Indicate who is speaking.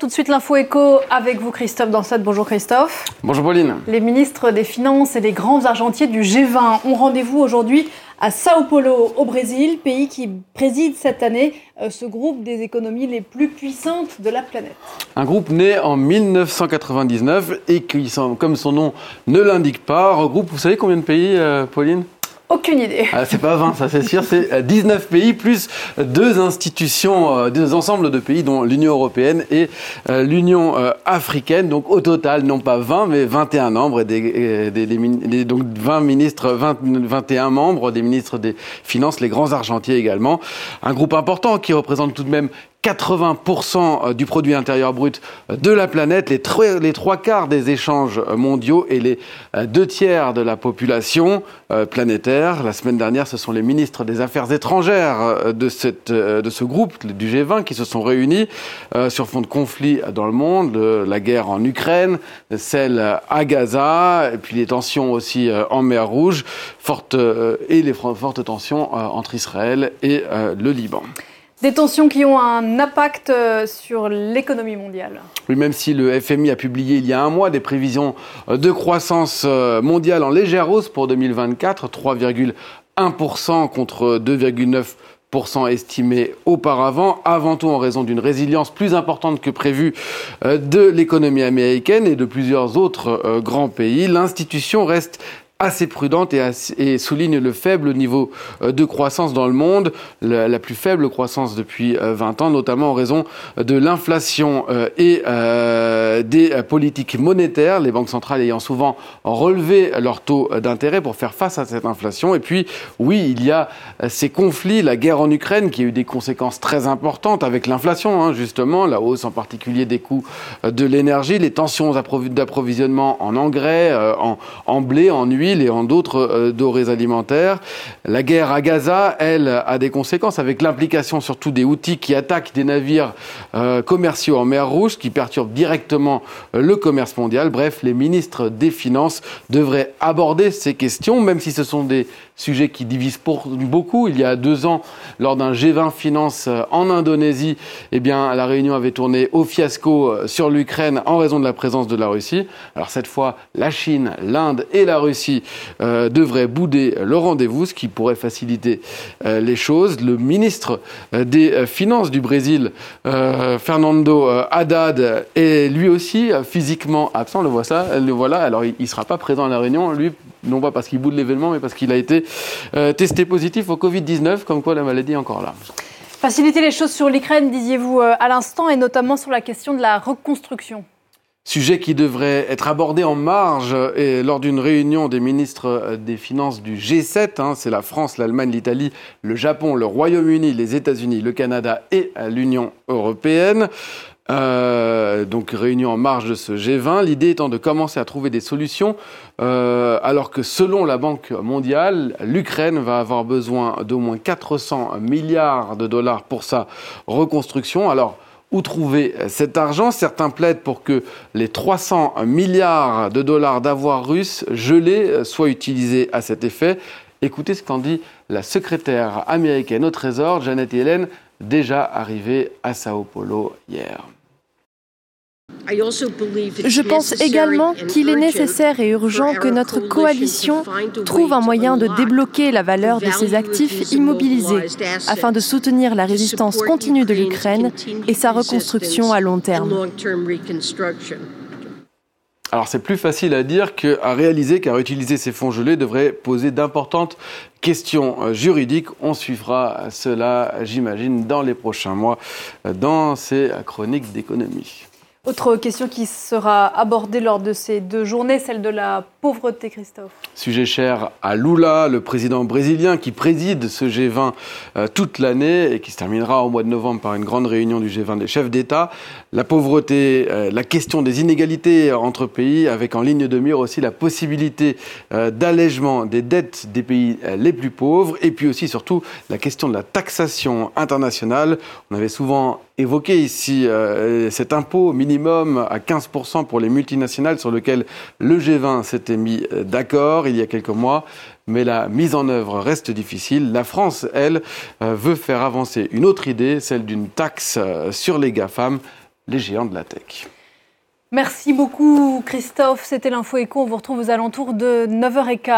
Speaker 1: Tout de suite l'info éco avec vous Christophe Dansat. Bonjour Christophe.
Speaker 2: Bonjour Pauline.
Speaker 1: Les ministres des Finances et les grands argentiers du G20 ont rendez-vous aujourd'hui à Sao Paulo au Brésil, pays qui préside cette année euh, ce groupe des économies les plus puissantes de la planète.
Speaker 2: Un groupe né en 1999 et qui, comme son nom ne l'indique pas, regroupe, vous savez combien de pays, euh, Pauline?
Speaker 1: Aucune idée.
Speaker 2: Ah, c'est pas 20, ça c'est sûr, c'est 19 pays plus deux institutions, euh, deux ensembles de pays dont l'Union européenne et euh, l'Union euh, africaine. Donc au total, non pas 20, mais 21 membres, et des, des, donc 20 ministres, 20, 21 membres, des ministres des Finances, les grands argentiers également. Un groupe important qui représente tout de même 80% euh, du produit intérieur brut de la planète, les, les trois quarts des échanges mondiaux et les euh, deux tiers de la population euh, planétaire. La semaine dernière, ce sont les ministres des Affaires étrangères de, cette, de ce groupe du G20 qui se sont réunis sur fond de conflit dans le monde, la guerre en Ukraine, celle à Gaza, et puis les tensions aussi en mer Rouge, fortes, et les fortes tensions entre Israël et le Liban.
Speaker 1: Des tensions qui ont un impact euh, sur l'économie mondiale.
Speaker 2: Oui, même si le FMI a publié il y a un mois des prévisions euh, de croissance euh, mondiale en légère hausse pour 2024, 3,1% contre 2,9% estimé auparavant, avant tout en raison d'une résilience plus importante que prévue de l'économie américaine et de plusieurs autres grands pays. L'institution reste assez prudente et, souligne le faible niveau euh, de croissance dans le monde, la, plus faible croissance depuis 20 euh, ans, notamment en raison de l'inflation euh, et des politiques monétaires, les banques centrales ayant souvent relevé leur taux d'intérêt pour faire face à cette inflation. Et puis, oui, il y a ces conflits, la guerre en Ukraine qui a eu des conséquences très importantes avec l'inflation, hein, justement, la hausse en particulier des coûts de l'énergie, les tensions d'approvisionnement en engrais, en, en blé, en huile et en d'autres euh, dorés alimentaires. La guerre à Gaza, elle, a des conséquences avec l'implication surtout des outils qui attaquent des navires euh, commerciaux en mer Rouge, qui perturbent directement euh, le commerce mondial. Bref, les ministres des Finances devraient aborder ces questions, même si ce sont des sujet qui divise pour beaucoup. Il y a deux ans, lors d'un G20 Finance euh, en Indonésie, eh bien, la réunion avait tourné au fiasco euh, sur l'Ukraine en raison de la présence de la Russie. Alors cette fois, la Chine, l'Inde et la Russie euh, devraient bouder le rendez-vous, ce qui pourrait faciliter les choses. Le ministre des Finances du Brésil, Fernando Haddad, est lui aussi physiquement absent. Le voilà, le voilà. Alors il ne sera pas présent à la réunion, lui, non pas parce qu'il boude l'événement, mais parce qu'il a été euh, testé positif au Covid-19, comme quoi la maladie est encore là.
Speaker 1: Faciliter les choses sur l'Ukraine, disiez-vous euh, à l'instant, et notamment sur la question de la reconstruction.
Speaker 2: Sujet qui devrait être abordé en marge et lors d'une réunion des ministres euh, des Finances du G7. Hein, c'est la France, l'Allemagne, l'Italie, le Japon, le Royaume-Uni, les États-Unis, le Canada et l'Union européenne. Euh, donc réunion en marge de ce G20. L'idée étant de commencer à trouver des solutions, euh, alors que selon la Banque mondiale, l'Ukraine va avoir besoin d'au moins 400 milliards de dollars pour sa reconstruction. Alors, où trouver cet argent Certains plaident pour que les 300 milliards de dollars d'avoirs russes gelés soient utilisés à cet effet. Écoutez ce qu'en dit la secrétaire américaine au Trésor, Janet Yellen, déjà arrivée à Sao Paulo hier.
Speaker 3: Je pense également qu'il est nécessaire et urgent que notre coalition trouve un moyen de débloquer la valeur de ses actifs immobilisés afin de soutenir la résistance continue de l'Ukraine et sa reconstruction à long terme.
Speaker 2: Alors c'est plus facile à dire qu'à réaliser car utiliser ces fonds gelés devrait poser d'importantes questions euh, juridiques. On suivra cela, j'imagine, dans les prochains mois euh, dans ces chroniques d'économie.
Speaker 1: Autre question qui sera abordée lors de ces deux journées, celle de la pauvreté, Christophe.
Speaker 2: Sujet cher à Lula, le président brésilien qui préside ce G20 euh, toute l'année et qui se terminera au mois de novembre par une grande réunion du G20 des chefs d'État. La pauvreté, euh, la question des inégalités entre pays, avec en ligne de mire aussi la possibilité euh, d'allègement des dettes des pays les plus pauvres, et puis aussi surtout la question de la taxation internationale. On avait souvent évoqué ici cet impôt minimum à 15% pour les multinationales sur lequel le G20 s'était mis euh, d'accord il y a quelques mois, mais la mise en œuvre reste difficile. La France, elle, euh, veut faire avancer une autre idée, celle d'une taxe euh, sur les GAFAM. les géants de la tech.
Speaker 1: Merci beaucoup Christophe, c'était l'info éco, on vous retrouve aux alentours de 9h15.